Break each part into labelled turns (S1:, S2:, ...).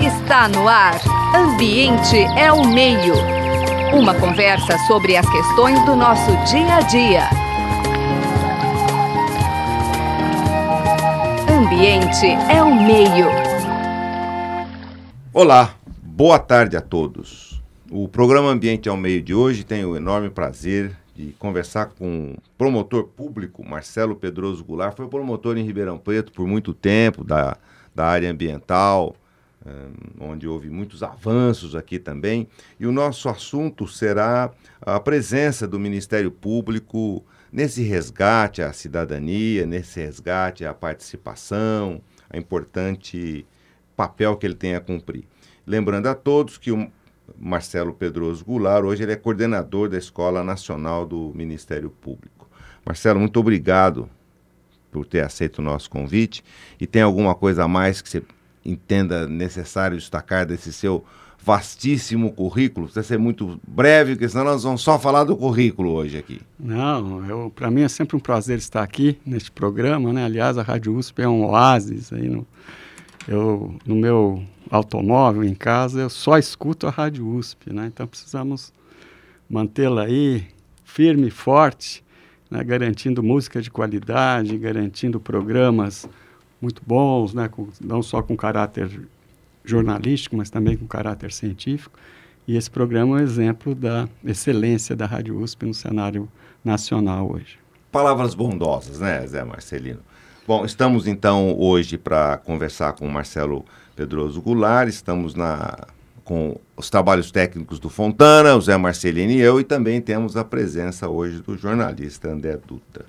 S1: Está no ar. Ambiente é o meio. Uma conversa sobre as questões do nosso dia a dia. Ambiente é o meio.
S2: Olá, boa tarde a todos. O programa Ambiente ao Meio de hoje tem o enorme prazer de conversar com o promotor público Marcelo Pedroso Goulart. Foi promotor em Ribeirão Preto por muito tempo, da, da área ambiental, onde houve muitos avanços aqui também. E o nosso assunto será a presença do Ministério Público nesse resgate à cidadania, nesse resgate à participação, a importante papel que ele tem a cumprir. Lembrando a todos que o Marcelo Pedroso Goulart, hoje ele é coordenador da Escola Nacional do Ministério Público. Marcelo, muito obrigado por ter aceito o nosso convite. E tem alguma coisa a mais que você entenda necessário destacar desse seu vastíssimo currículo? Precisa ser muito breve, porque senão nós vamos só falar do currículo hoje aqui.
S3: Não, para mim é sempre um prazer estar aqui neste programa, né? Aliás, a Rádio USP é um oásis aí no, eu, no meu automóvel, em casa, eu só escuto a Rádio USP, né? Então precisamos mantê-la aí firme e forte, né? garantindo música de qualidade, garantindo programas muito bons, né? Com, não só com caráter jornalístico, mas também com caráter científico. E esse programa é um exemplo da excelência da Rádio USP no cenário nacional hoje.
S2: Palavras bondosas, né, Zé Marcelino? Bom, estamos então hoje para conversar com o Marcelo Pedroso Goulart, estamos na, com os trabalhos técnicos do Fontana, o Zé Marcelino e eu, e também temos a presença hoje do jornalista André Dutra.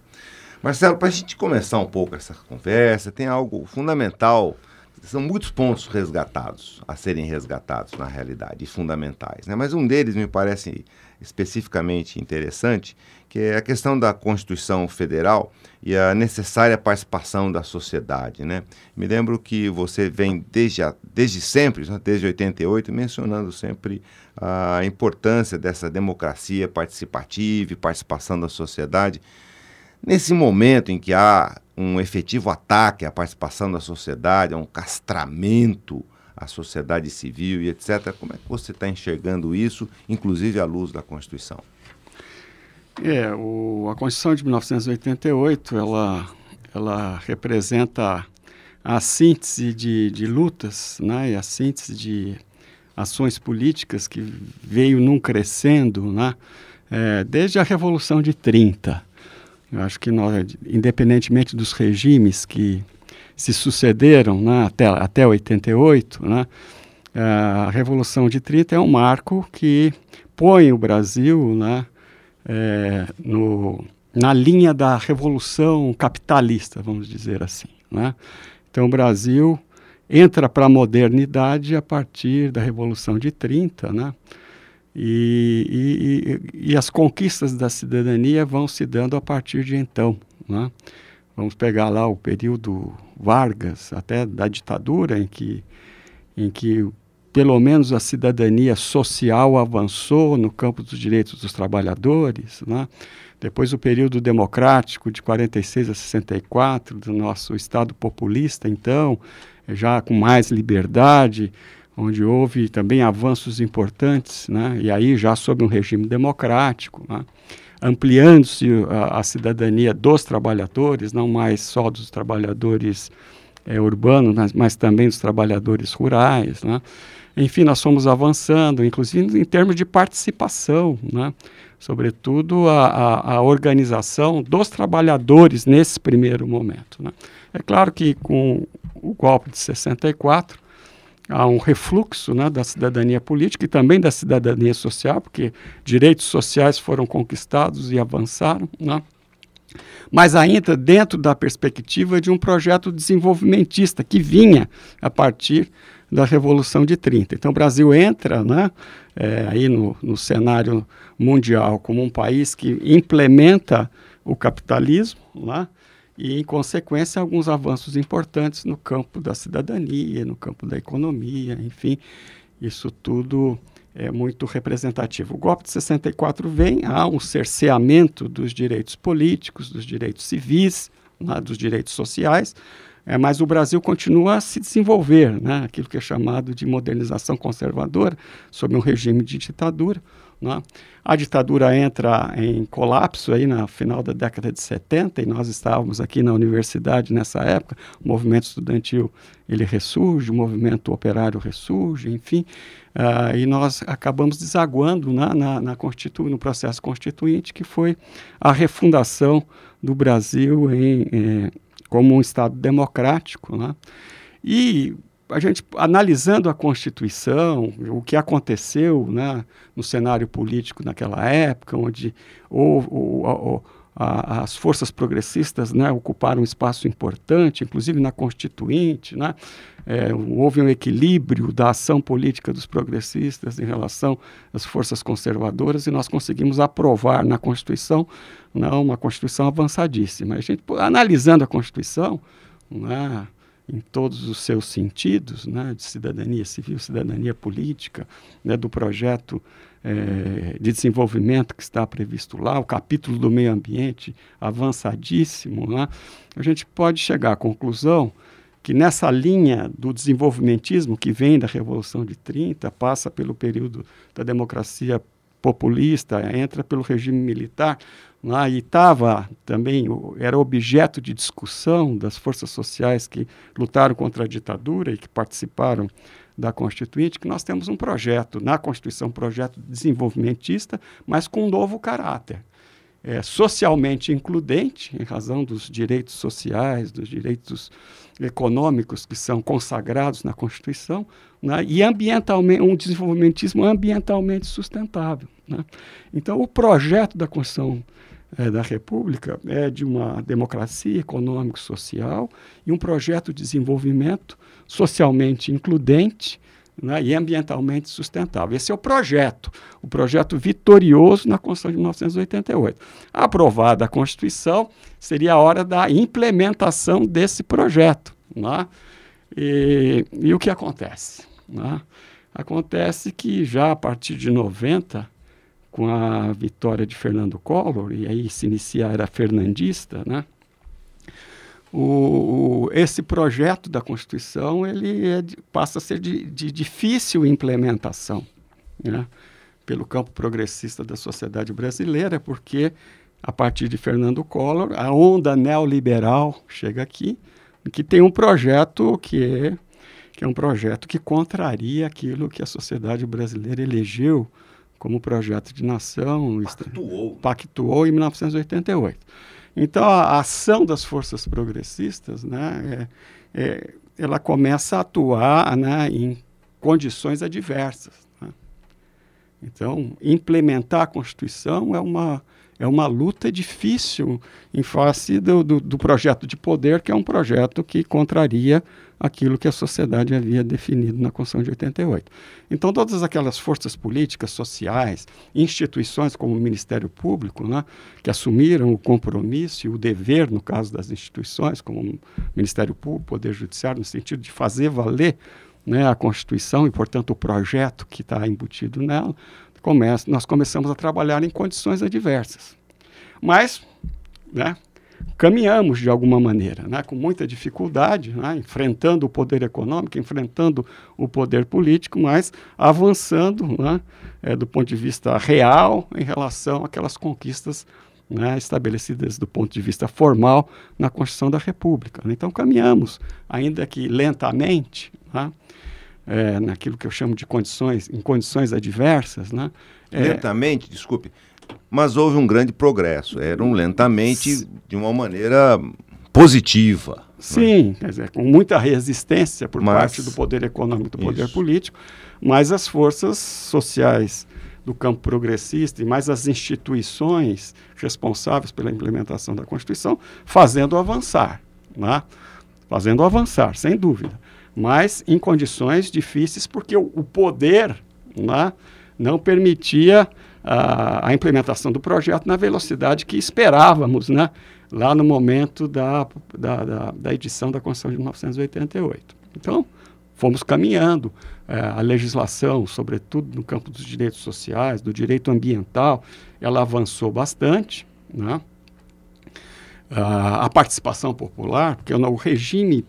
S2: Marcelo, para a gente começar um pouco essa conversa, tem algo fundamental, são muitos pontos resgatados, a serem resgatados na realidade, e fundamentais, né? mas um deles me parece especificamente interessante, que é a questão da Constituição Federal e a necessária participação da sociedade. Né? Me lembro que você vem desde, a, desde sempre, né, desde 88, mencionando sempre a importância dessa democracia participativa e participação da sociedade. Nesse momento em que há um efetivo ataque à participação da sociedade, a um castramento à sociedade civil e etc., como é que você está enxergando isso, inclusive à luz da Constituição?
S3: É, o, a Constituição de 1988, ela, ela representa a síntese de, de lutas, né, e a síntese de ações políticas que veio num crescendo, né, é, desde a Revolução de 30. Eu acho que nós, independentemente dos regimes que se sucederam né, até, até 88, né, a Revolução de 30 é um marco que põe o Brasil né, é, no, na linha da revolução capitalista, vamos dizer assim. Né? Então, o Brasil entra para a modernidade a partir da Revolução de 30, né? E, e, e, as conquistas da cidadania vão se dando a partir de então. Né? Vamos pegar lá o período Vargas, até da ditadura, em que, em que pelo menos a cidadania social avançou no campo dos direitos dos trabalhadores, né? depois o período democrático de 46 a 64 do nosso Estado populista, então, já com mais liberdade, onde houve também avanços importantes, né? e aí já sob um regime democrático, né? ampliando-se a, a, cidadania dos trabalhadores, não mais só dos trabalhadores é, urbanos, mas, mas, também dos trabalhadores rurais, né? Enfim, nós fomos avançando, inclusive em termos de participação, né? sobretudo a, a, a, organização dos trabalhadores nesse primeiro momento. Né? É claro que com o golpe de 64 há um refluxo né, da cidadania política e também da cidadania social, porque direitos sociais foram conquistados e avançaram. Né? mas ainda dentro da perspectiva de um projeto desenvolvimentista que vinha a partir da Revolução de 30. Então, o Brasil entra né, é, aí no, no cenário mundial como um país que implementa o capitalismo né, e, em consequência, alguns avanços importantes no campo da cidadania, no campo da economia, enfim, isso tudo é muito representativo. O golpe de 64 vem, há um cerceamento dos direitos políticos, dos direitos civis, né, dos direitos sociais, é, mas o Brasil continua a se desenvolver, né? aquilo que é chamado de modernização conservadora, sob um regime de ditadura. Né? A ditadura entra em colapso aí no final da década de 70 e nós estávamos aqui na universidade nessa época. O movimento estudantil ele ressurge, o movimento operário ressurge, enfim, uh, e nós acabamos desaguando na, na, na no processo constituinte que foi a refundação do Brasil em como um Estado democrático. Né? E a gente analisando a Constituição, o que aconteceu né, no cenário político naquela época, onde o, o, o, a, as forças progressistas né, ocuparam um espaço importante, inclusive na Constituinte, né, é, houve um equilíbrio da ação política dos progressistas em relação às forças conservadoras e nós conseguimos aprovar na Constituição né, uma Constituição avançadíssima. A gente, analisando a Constituição, né, em todos os seus sentidos, né, de cidadania civil, cidadania política, né, do projeto é, de desenvolvimento que está previsto lá, o capítulo do meio ambiente avançadíssimo, né, a gente pode chegar à conclusão que nessa linha do desenvolvimentismo que vem da Revolução de 30, passa pelo período da democracia populista, entra pelo regime militar, lá, e estava também, era objeto de discussão das forças sociais que lutaram contra a ditadura e que participaram da Constituinte, que nós temos um projeto, na Constituição, um projeto desenvolvimentista, mas com um novo caráter. É, socialmente includente, em razão dos direitos sociais, dos direitos econômicos que são consagrados na Constituição, né, e ambientalmente, um desenvolvimentismo ambientalmente sustentável. Né? Então, o projeto da Constituição é, da República é de uma democracia econômico-social e um projeto de desenvolvimento socialmente includente né, e ambientalmente sustentável. Esse é o projeto, o projeto vitorioso na Constituição de 1988. Aprovada a Constituição, seria a hora da implementação desse projeto. Né? E, e, o que acontece? Né? Acontece que já a partir de 90, com a vitória de Fernando Collor, e aí se inicia a era fernandista, né? O, o, esse projeto da Constituição ele é de, passa a ser de, de difícil implementação né? pelo campo progressista da sociedade brasileira, porque a partir de Fernando Collor, a onda neoliberal chega aqui, que tem um projeto que é, que é um projeto que contraria aquilo que a sociedade brasileira elegeu como projeto de nação,
S2: pactuou,
S3: pactuou em 1988. Então, a ação das forças progressistas, né, é, é, ela começa a atuar né, em condições adversas. Né? Então, implementar a Constituição é uma, é uma luta difícil em face do, do, do projeto de poder, que é um projeto que contraria aquilo que a sociedade havia definido na Constituição de 88. Então, todas aquelas forças políticas, sociais, instituições como o Ministério Público, né, que assumiram o compromisso e o dever, no caso das instituições, como o Ministério Público, Poder Judiciário, no sentido de fazer valer né, a Constituição e, portanto, o projeto que está embutido nela, começa, nós começamos a trabalhar em condições adversas. Mas, né, caminhamos de alguma maneira, né, com muita dificuldade, né, enfrentando o poder econômico, enfrentando o poder político, mas avançando né, é, do ponto de vista real em relação àquelas conquistas né, estabelecidas do ponto de vista formal na Constituição da República. Então caminhamos, ainda que lentamente, né, é, naquilo que eu chamo de condições, em condições adversas. Né,
S2: é, lentamente, desculpe, mas houve um grande progresso. Eram lentamente, de uma maneira positiva. Né?
S3: Sim, quer dizer, com muita resistência por mas, parte do poder econômico, do poder isso. político, mas as forças sociais do campo progressista e mais as instituições responsáveis pela implementação da Constituição fazendo avançar, né? fazendo avançar, sem dúvida, mas em condições difíceis porque o, o poder né, não permitia a, a, implementação do projeto na velocidade que esperávamos, né? lá no momento da, da, da, da edição da Constituição de 1988. Então, fomos caminhando. É, a legislação, sobretudo no campo dos direitos sociais, do direito ambiental, ela avançou bastante. Né? a participação popular, porque o regime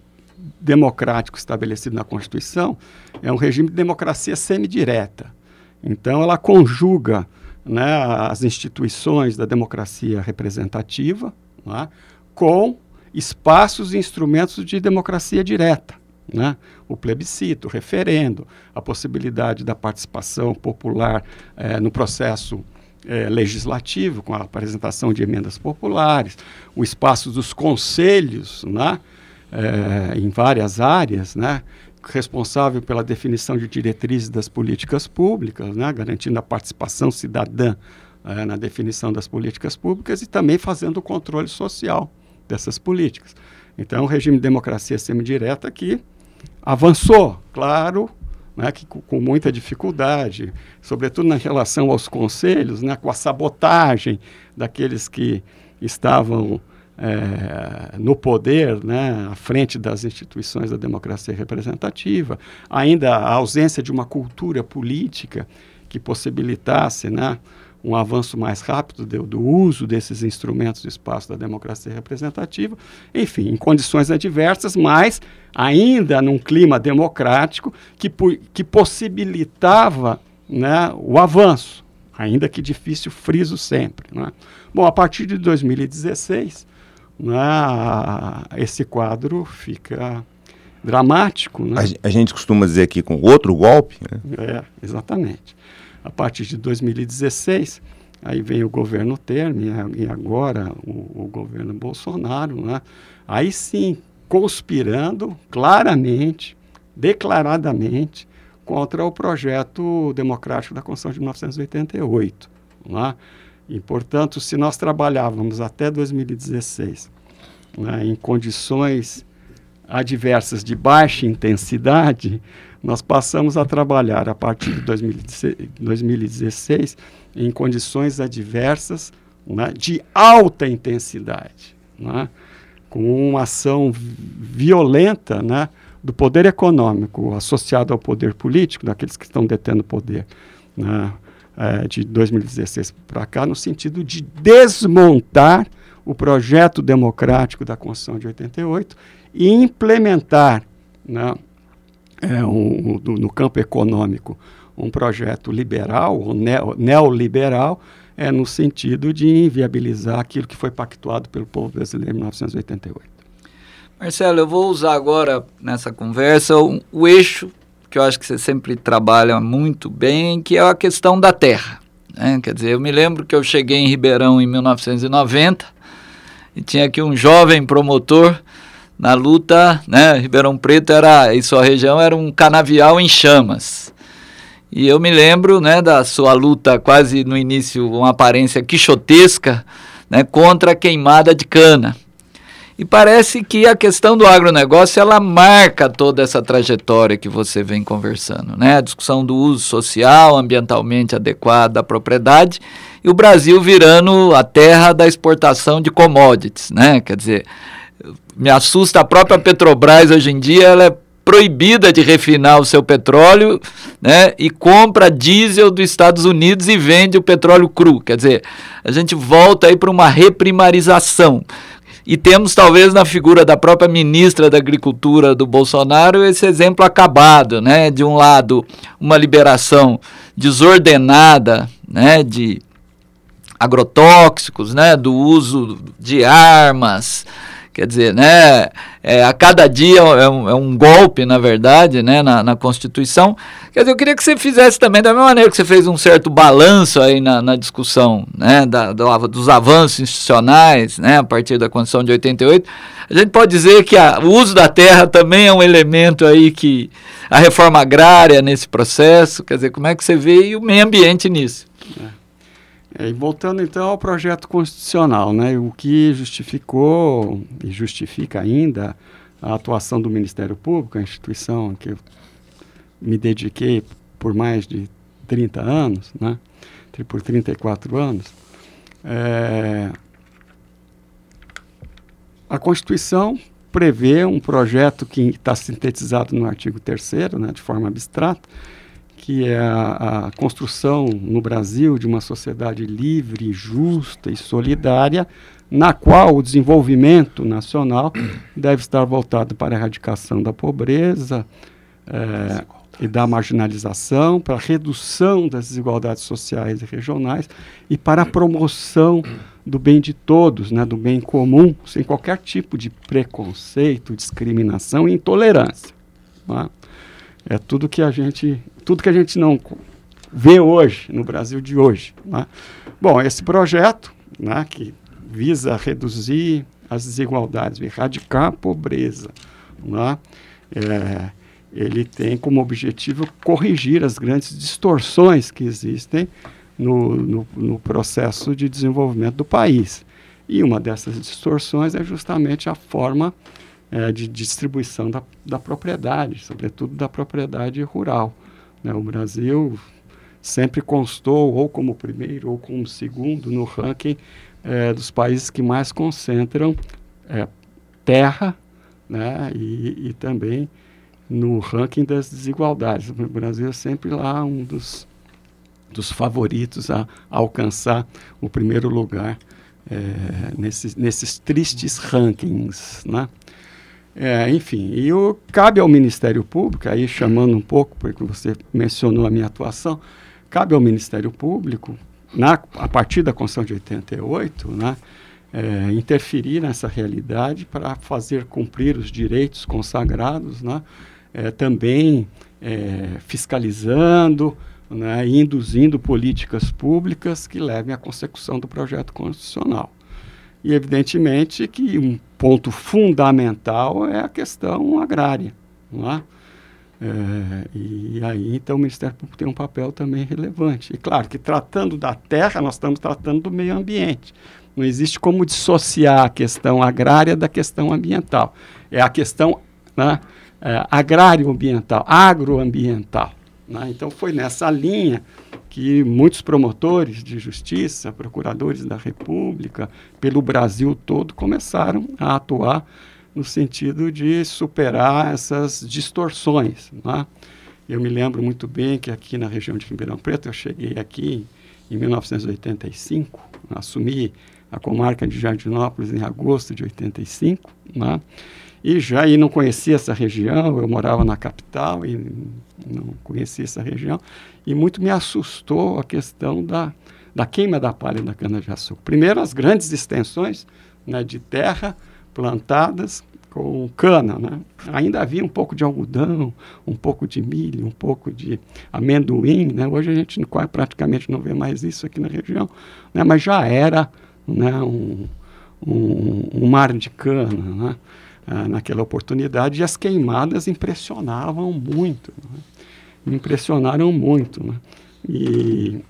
S3: democrático estabelecido na Constituição é um regime de democracia semidireta. Então, ela conjuga né, as instituições da democracia representativa né, com espaços e instrumentos de democracia direta. Né? O plebiscito, o referendo, a possibilidade da participação popular eh, no processo eh, legislativo, com a apresentação de emendas populares, o espaço dos conselhos né? Eh, em várias áreas, né? responsável pela definição de diretrizes das políticas públicas, né? garantindo a participação cidadã na definição das políticas públicas e também fazendo o controle social dessas políticas. Então, o regime de democracia semidireta que avançou, claro, né, que, com muita dificuldade, sobretudo na relação aos conselhos, né, com a sabotagem daqueles que estavam é, no poder, né, à frente das instituições da democracia representativa, ainda a ausência de uma cultura política que possibilitasse né, um avanço mais rápido do, do, uso desses instrumentos do espaço da democracia representativa, enfim, em condições adversas, mas ainda num clima democrático que, que possibilitava né, o avanço, ainda que difícil, friso sempre. Né? Bom, a partir de 2016, né, esse quadro fica dramático. Né?
S2: A, a, gente costuma dizer aqui com outro golpe. Né?
S3: É, exatamente a partir de 2016, aí vem o governo Temer e agora o, o governo Bolsonaro, né? aí sim conspirando claramente, declaradamente, contra o projeto democrático da Constituição de 1988. Né? E, portanto, se nós trabalhávamos até 2016 né, em condições adversas de baixa intensidade, nós passamos a trabalhar a partir de 2016 em condições adversas né, de alta intensidade, né, com uma ação violenta né, do poder econômico associado ao poder político, daqueles que estão detendo poder, né, é, de 2016 para cá, no sentido de desmontar o projeto democrático da Constituição de 88 e implementar né, é, um, um, no campo econômico um projeto liberal, ou neoliberal, é no sentido de inviabilizar aquilo que foi pactuado pelo povo brasileiro em 1988.
S4: Marcelo, eu vou usar agora nessa conversa o, o eixo que eu acho que você sempre trabalha muito bem, que é a questão da terra. Né? Quer dizer, eu me lembro que eu cheguei em Ribeirão em 1990 e tinha aqui um jovem promotor na luta, né, Ribeirão Preto era, e sua região era um canavial em chamas. E eu me lembro, né, da sua luta quase no início, uma aparência quixotesca, né, contra a queimada de cana. E parece que a questão do agronegócio, ela marca toda essa trajetória que você vem conversando, né? A discussão do uso social, ambientalmente adequado da propriedade, e o Brasil virando a terra da exportação de commodities, né? Quer dizer, me assusta a própria Petrobras hoje em dia, ela é proibida de refinar o seu petróleo, né, e compra diesel dos Estados Unidos e vende o petróleo cru. Quer dizer, a gente volta aí para uma reprimarização. E temos, talvez, na figura da própria ministra da Agricultura do Bolsonaro, esse exemplo acabado, né? De um lado, uma liberação desordenada, né? De agrotóxicos, né? Do uso de armas, Quer dizer, né, é, a cada dia é um, é um, golpe, na verdade, né, na, na, Constituição. Quer dizer, eu queria que você fizesse também, da mesma maneira que você fez um certo balanço aí na, na discussão né, da, do, dos avanços institucionais, né, a partir da Constituição de 88, a gente pode dizer que a, o uso da terra também é um elemento aí que a reforma agrária nesse processo, quer dizer, como é que você vê o meio ambiente nisso?
S3: É. É, voltando então ao projeto constitucional, né, o que justificou e justifica ainda a atuação do Ministério Público, a instituição que eu me dediquei por mais de 30 anos, né, por 34 anos, é, a Constituição prevê um projeto que está sintetizado no artigo 3 né, de forma abstrata, que é a, a, construção no Brasil de uma sociedade livre, justa e solidária, na qual o desenvolvimento nacional deve estar voltado para a erradicação da pobreza é, e da marginalização, para a redução das desigualdades sociais e regionais e para a promoção do bem de todos, né, do bem comum, sem qualquer tipo de preconceito, discriminação e intolerância. Né? É tudo que a gente, tudo que a gente não vê hoje no Brasil de hoje. Né? Bom, esse projeto, né, que visa reduzir as desigualdades, erradicar a pobreza, né, é, ele tem como objetivo corrigir as grandes distorções que existem no, no, no, processo de desenvolvimento do país. E uma dessas distorções é justamente a forma é, de distribuição da, da propriedade, sobretudo da propriedade rural. Né? O Brasil sempre constou ou como primeiro ou como segundo no ranking é, dos países que mais concentram é, terra né? e, e também no ranking das desigualdades. O Brasil é sempre lá um dos, dos favoritos a, a alcançar o primeiro lugar é, nesses, nesses tristes rankings. Né? É, enfim, e o, cabe ao Ministério Público, aí chamando um pouco, porque você mencionou a minha atuação, cabe ao Ministério Público, na, a partir da Constituição de 88, né, é, interferir nessa realidade para fazer cumprir os direitos consagrados, né, é, também é, fiscalizando né, e induzindo políticas públicas que levem à consecução do projeto constitucional. E, evidentemente, que um ponto fundamental é a questão agrária. Não é? É, e aí, então, o Ministério Público tem um papel também relevante. E, claro, que tratando da terra, nós estamos tratando do meio ambiente. Não existe como dissociar a questão agrária da questão ambiental. É a questão né, é, agrário-ambiental, agroambiental. Né? Então, foi nessa linha que muitos promotores de justiça, procuradores da República, pelo Brasil todo, começaram a atuar no sentido de superar essas distorções. Né? Eu me lembro muito bem que aqui na região de Ribeirão Preto, eu cheguei aqui em 1985, assumi a comarca de Jardinópolis em agosto de 85, né? E já e não conhecia essa região, eu morava na capital e não conhecia essa região. E muito me assustou a questão da, da queima da palha da cana-de-açúcar. Primeiro, as grandes extensões né, de terra plantadas com cana. Né? Ainda havia um pouco de algodão, um pouco de milho, um pouco de amendoim. Né? Hoje a gente praticamente não vê mais isso aqui na região, né? mas já era né, um, um, um mar de cana. Né? Ah, naquela oportunidade e as queimadas impressionavam muito. Né? Impressionaram muito. Né? E,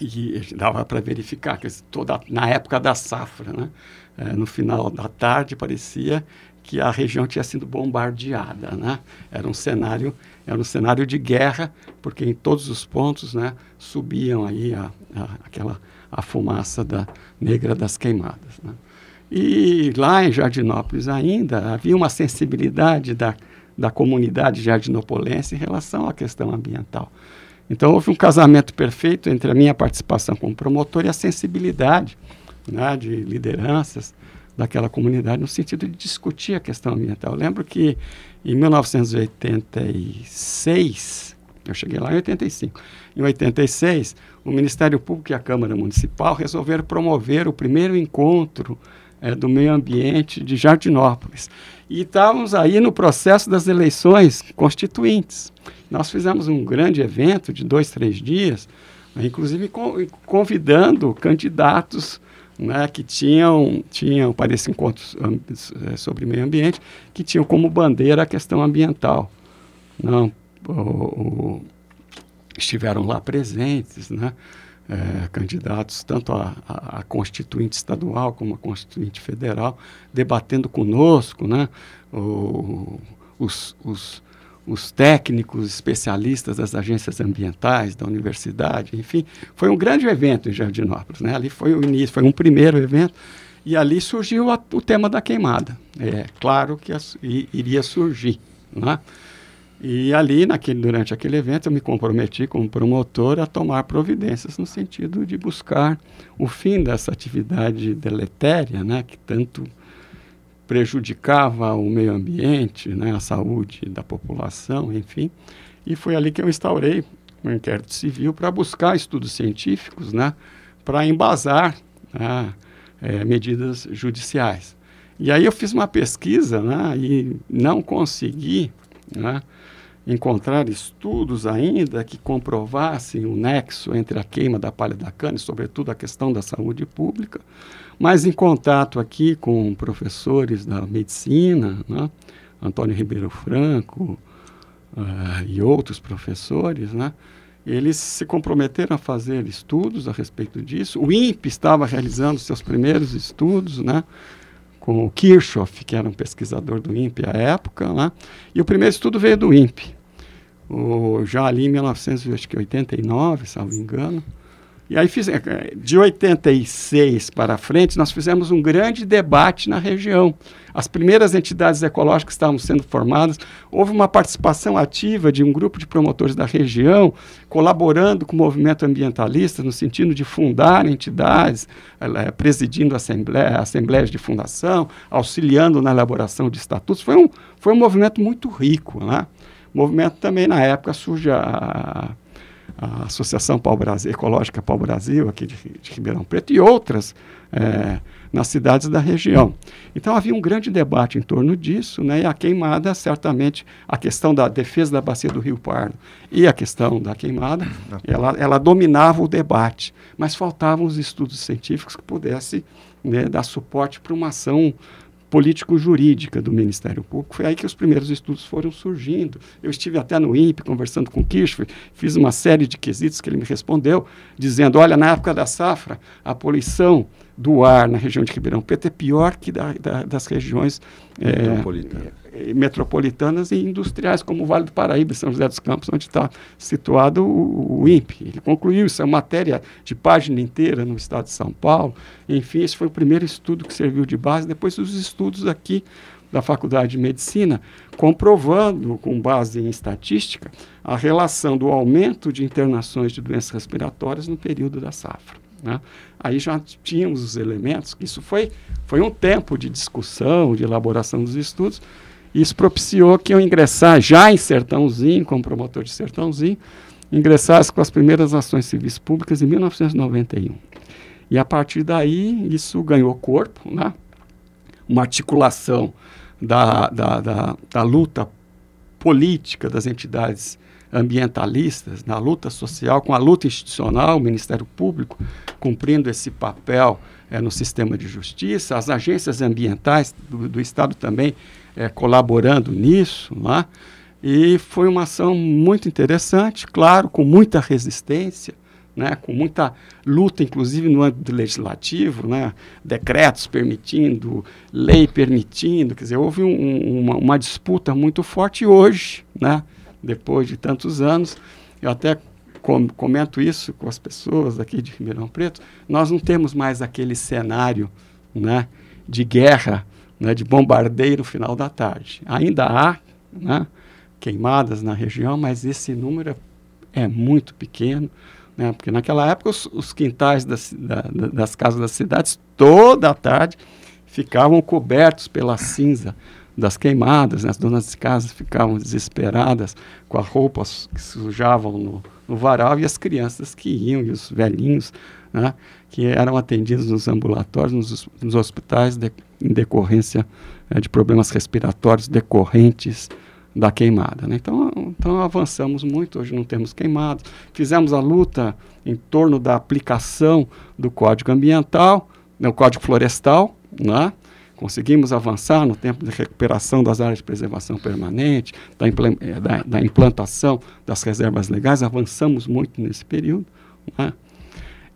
S3: e dava para verificar que toda na época da safra, né? É, no final da tarde parecia que a região tinha sido bombardeada, né? Era um cenário, era um cenário de guerra, porque em todos os pontos, né, subiam aí a, a, aquela a fumaça da negra das queimadas, né? E lá em Jardinópolis ainda havia uma sensibilidade da, da comunidade jardinopolense em relação à questão ambiental. Então houve um casamento perfeito entre a minha participação como promotor e a sensibilidade né, de lideranças daquela comunidade no sentido de discutir a questão ambiental. Eu lembro que em 1986, eu cheguei lá em 85, em 86, o Ministério Público e a Câmara Municipal resolveram promover o primeiro encontro é, do meio ambiente de Jardinópolis. E estávamos aí no processo das eleições constituintes. Nós fizemos um grande evento de dois, três dias, inclusive convidando candidatos né, que tinham, tinham para esse encontro sobre meio ambiente, que tinham como bandeira a questão ambiental. Não, o, o, estiveram lá presentes, né? É, candidatos, tanto a, a, a, constituinte estadual como a constituinte federal, debatendo conosco, né, o, os, os, os técnicos especialistas das agências ambientais, da universidade, enfim, foi um grande evento em Jardinópolis. Né? Ali foi o início, foi um primeiro evento, e ali surgiu a, o tema da queimada. É claro que iria surgir. Né? E ali, naquele, durante aquele evento, eu me comprometi como promotor a tomar providências no sentido de buscar o fim dessa atividade deletéria, né, que tanto prejudicava o meio ambiente, né, a saúde da população, enfim. E foi ali que eu instaurei um inquérito civil para buscar estudos científicos, né, para embasar né, é, medidas judiciais. E aí eu fiz uma pesquisa né, e não consegui né, encontrar estudos ainda que comprovassem o nexo entre a queima da palha da cana e, sobretudo, a questão da saúde pública, mas em contato aqui com professores da medicina, né, Antônio Ribeiro Franco uh, e outros professores, né, eles se comprometeram a fazer estudos a respeito disso. O INPE estava realizando seus primeiros estudos, né? Com o Kirchhoff, que era um pesquisador do INPE à época, né? e o primeiro estudo veio do INPE, o, já ali em 1989, salvo engano. E aí, eh, de 86 para frente, nós fizemos um grande debate na região. As primeiras entidades ecológicas estavam sendo formadas, houve uma participação ativa de um grupo de promotores da região, colaborando com o movimento ambientalista, no sentido de fundar entidades, é, presidindo assembleia, assembleias de fundação, auxiliando na elaboração de estatutos. Foi um, foi um movimento muito rico. Né? O movimento também, na época, surge a a Associação Pau Brasil, Ecológica Pau Brasil, aqui de, de Ribeirão Preto, e outras é, nas cidades da região. Então havia um grande debate em torno disso, né, e a queimada, certamente, a questão da defesa da bacia do Rio Pardo e a questão da queimada, ela, ela dominava o debate, mas faltavam os estudos científicos que pudessem né, dar suporte para uma ação político-jurídica do Ministério Público. Foi aí que os primeiros estudos foram surgindo. Eu estive até no INPE conversando com o Kirchhoff, fiz uma série de quesitos que ele me respondeu, dizendo, olha, na época da safra, a poluição do ar na região de Ribeirão Preto é pior que da, da, das regiões. É, metropolitanas e industriais, como o Vale do Paraíba, São José dos Campos, onde está situado o, o, INPE. Ele concluiu isso, é matéria de página inteira no estado de São Paulo. Enfim, esse foi o primeiro estudo que serviu de base. Depois, os estudos aqui da Faculdade de Medicina, comprovando, com base em estatística, a relação do aumento de internações de doenças respiratórias no período da safra. Né? Aí já tínhamos os elementos, isso foi, foi um tempo de discussão, de elaboração dos estudos, isso propiciou que eu ingressasse já em Sertãozinho, como promotor de Sertãozinho, ingressasse com as primeiras ações civis públicas em 1991. E a partir daí, isso ganhou corpo, né? uma articulação da, da, da, da luta política das entidades ambientalistas, na luta social, com a luta institucional, o Ministério Público cumprindo esse papel é, no sistema de justiça, as agências ambientais do, do Estado também é, colaborando nisso, lá. É? e foi uma ação muito interessante, claro, com muita resistência, né, com muita luta, inclusive no âmbito legislativo, né, decretos permitindo, lei permitindo, quer dizer, houve um, uma, uma, disputa muito forte hoje, né, depois de tantos anos, eu até com, comento isso com as pessoas aqui de Ribeirão Preto, nós não temos mais aquele cenário né, de guerra, né, de bombardeio no final da tarde. Ainda há né, queimadas na região, mas esse número é muito pequeno, né, porque naquela época os, os quintais das, da, das casas das cidades, toda a tarde, ficavam cobertos pela cinza das queimadas, né? as donas de casa ficavam desesperadas com as roupas que sujavam no, no varal e as crianças que iam e os velhinhos né? que eram atendidos nos ambulatórios, nos, nos hospitais de, em decorrência é, de problemas respiratórios decorrentes da queimada. Né? Então, então avançamos muito, hoje não temos queimados. Fizemos a luta em torno da aplicação do Código Ambiental, né, o Código Florestal, né? Conseguimos avançar no tempo de recuperação das áreas de preservação permanente, da, eh, da, da implantação das reservas legais, avançamos muito nesse período. Né?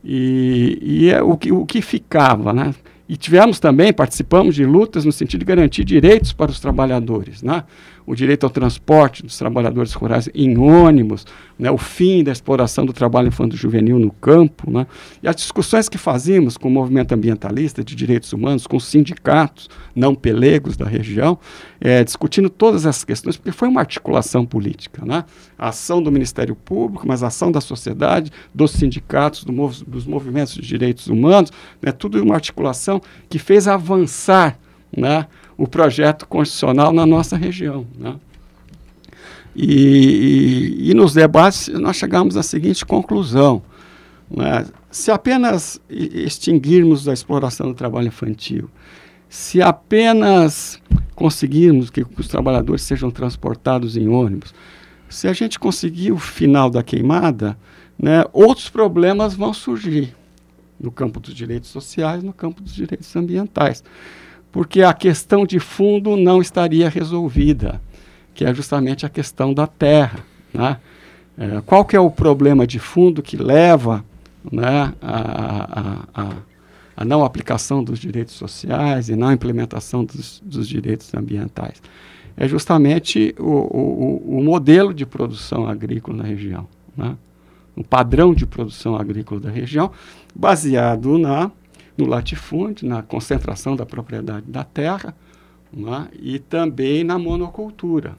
S3: E, e é o, que, o que ficava, né? E tivemos também, participamos de lutas no sentido de garantir direitos para os trabalhadores. Né? O direito ao transporte dos trabalhadores rurais em ônibus, né, o fim da exploração do trabalho infanto-juvenil no campo, né, e as discussões que fazíamos com o movimento ambientalista de direitos humanos, com os sindicatos não pelegos da região, é, discutindo todas essas questões, porque foi uma articulação política. Né, a ação do Ministério Público, mas a ação da sociedade, dos sindicatos, do mov dos movimentos de direitos humanos, né, tudo uma articulação que fez avançar né, o projeto constitucional na nossa região. Né? E, e, e, nos debates nós chegamos à seguinte conclusão: né? se apenas extinguirmos a exploração do trabalho infantil, se apenas conseguirmos que os trabalhadores sejam transportados em ônibus, se a gente conseguir o final da queimada, né, outros problemas vão surgir no campo dos direitos sociais, no campo dos direitos ambientais porque a questão de fundo não estaria resolvida, que é justamente a questão da terra. Né? É, qual que é o problema de fundo que leva né, a, a, a, a, não aplicação dos direitos sociais e não implementação dos, dos direitos ambientais? É justamente o, o, o, modelo de produção agrícola na região, né? o padrão de produção agrícola da região, baseado na no latifúndio, na concentração da propriedade da terra né, e também na monocultura.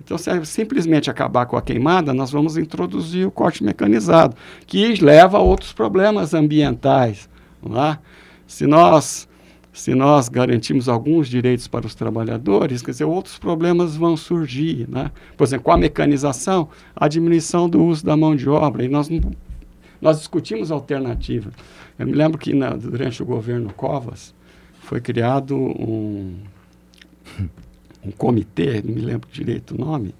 S3: Então, se é simplesmente acabar com a queimada, nós vamos introduzir o corte mecanizado, que leva a outros problemas ambientais. É? Se nós se nós garantimos alguns direitos para os trabalhadores, quer dizer, outros problemas vão surgir. Né? Por exemplo, com a mecanização, a diminuição do uso da mão de obra, e nós, nós discutimos alternativas. Eu me lembro que na, durante o governo Covas foi criado um, um comitê, não me lembro direito o nome,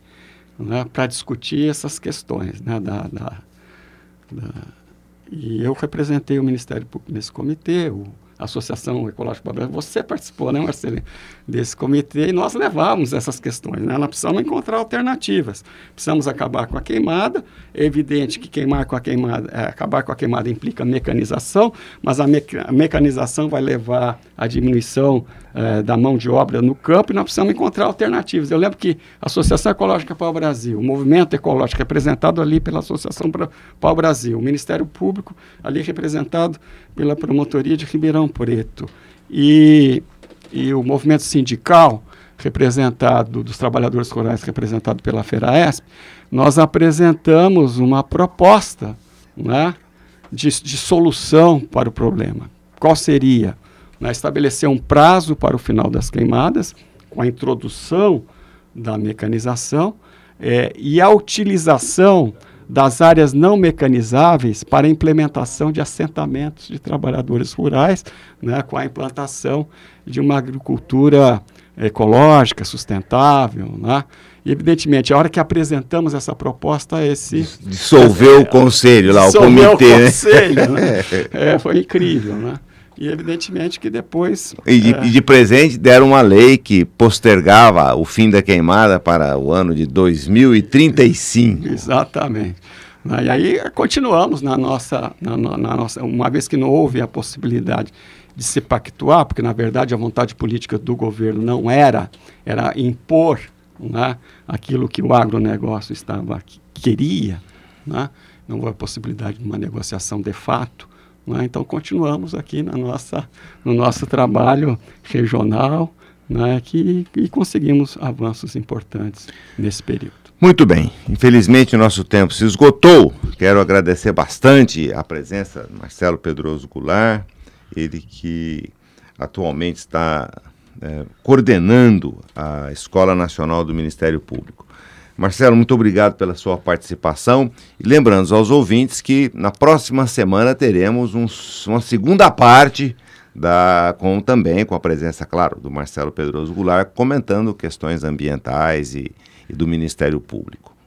S3: né, para discutir essas questões. Né, da, da, da, e eu representei o Ministério Público nesse comitê, o, Associação Ecológica Brasileira, você participou, né, Marcelo, desse comitê e nós levamos essas questões. Né? Nós precisamos encontrar alternativas. Precisamos acabar com a queimada. É evidente que queimar com a queimada, é, acabar com a queimada implica mecanização, mas a, a mecanização vai levar à diminuição é, da mão de obra no campo e nós precisamos encontrar alternativas. Eu lembro que a Associação Ecológica para o Brasil, o movimento ecológico representado ali pela Associação para o Brasil, o Ministério Público ali representado pela Promotoria de Ribeirão Preto e, e o movimento sindical representado, dos trabalhadores rurais representado pela FERAESP, nós apresentamos uma proposta né, de, de solução para o problema. Qual seria? né, estabelecer um prazo para o final das queimadas, com a introdução da mecanização é, e a utilização das áreas não mecanizáveis para a implementação de assentamentos de trabalhadores rurais, né, com a implantação de uma agricultura ecológica, sustentável, né? E, evidentemente, a hora que apresentamos essa proposta, esse...
S2: Dissolveu o conselho lá, o comitê,
S3: o né? conselho, né? é, foi incrível, né? E evidentemente que depois.
S2: E de, é... e de, presente deram uma lei que postergava o fim da queimada para o ano de 2035.
S3: Exatamente. E aí continuamos na nossa, na, na, nossa. Uma vez que não houve a possibilidade de se pactuar, porque na verdade a vontade política do governo não era, era impor né, aquilo que o agronegócio estava, queria, né, não houve a possibilidade de uma negociação de fato. Né? Então, continuamos aqui na nossa, no nosso trabalho regional né? que, e conseguimos avanços importantes nesse período.
S2: Muito bem. Infelizmente, nosso tempo se esgotou. Quero agradecer bastante a presença do Marcelo Pedroso Goulart, ele que atualmente está é, coordenando a Escola Nacional do Ministério Público. Marcelo, muito obrigado pela sua participação. E lembrando aos ouvintes que na próxima semana teremos um, uma segunda parte da, com também com a presença, claro, do Marcelo Pedroso Goulart, comentando questões ambientais e, e do Ministério Público.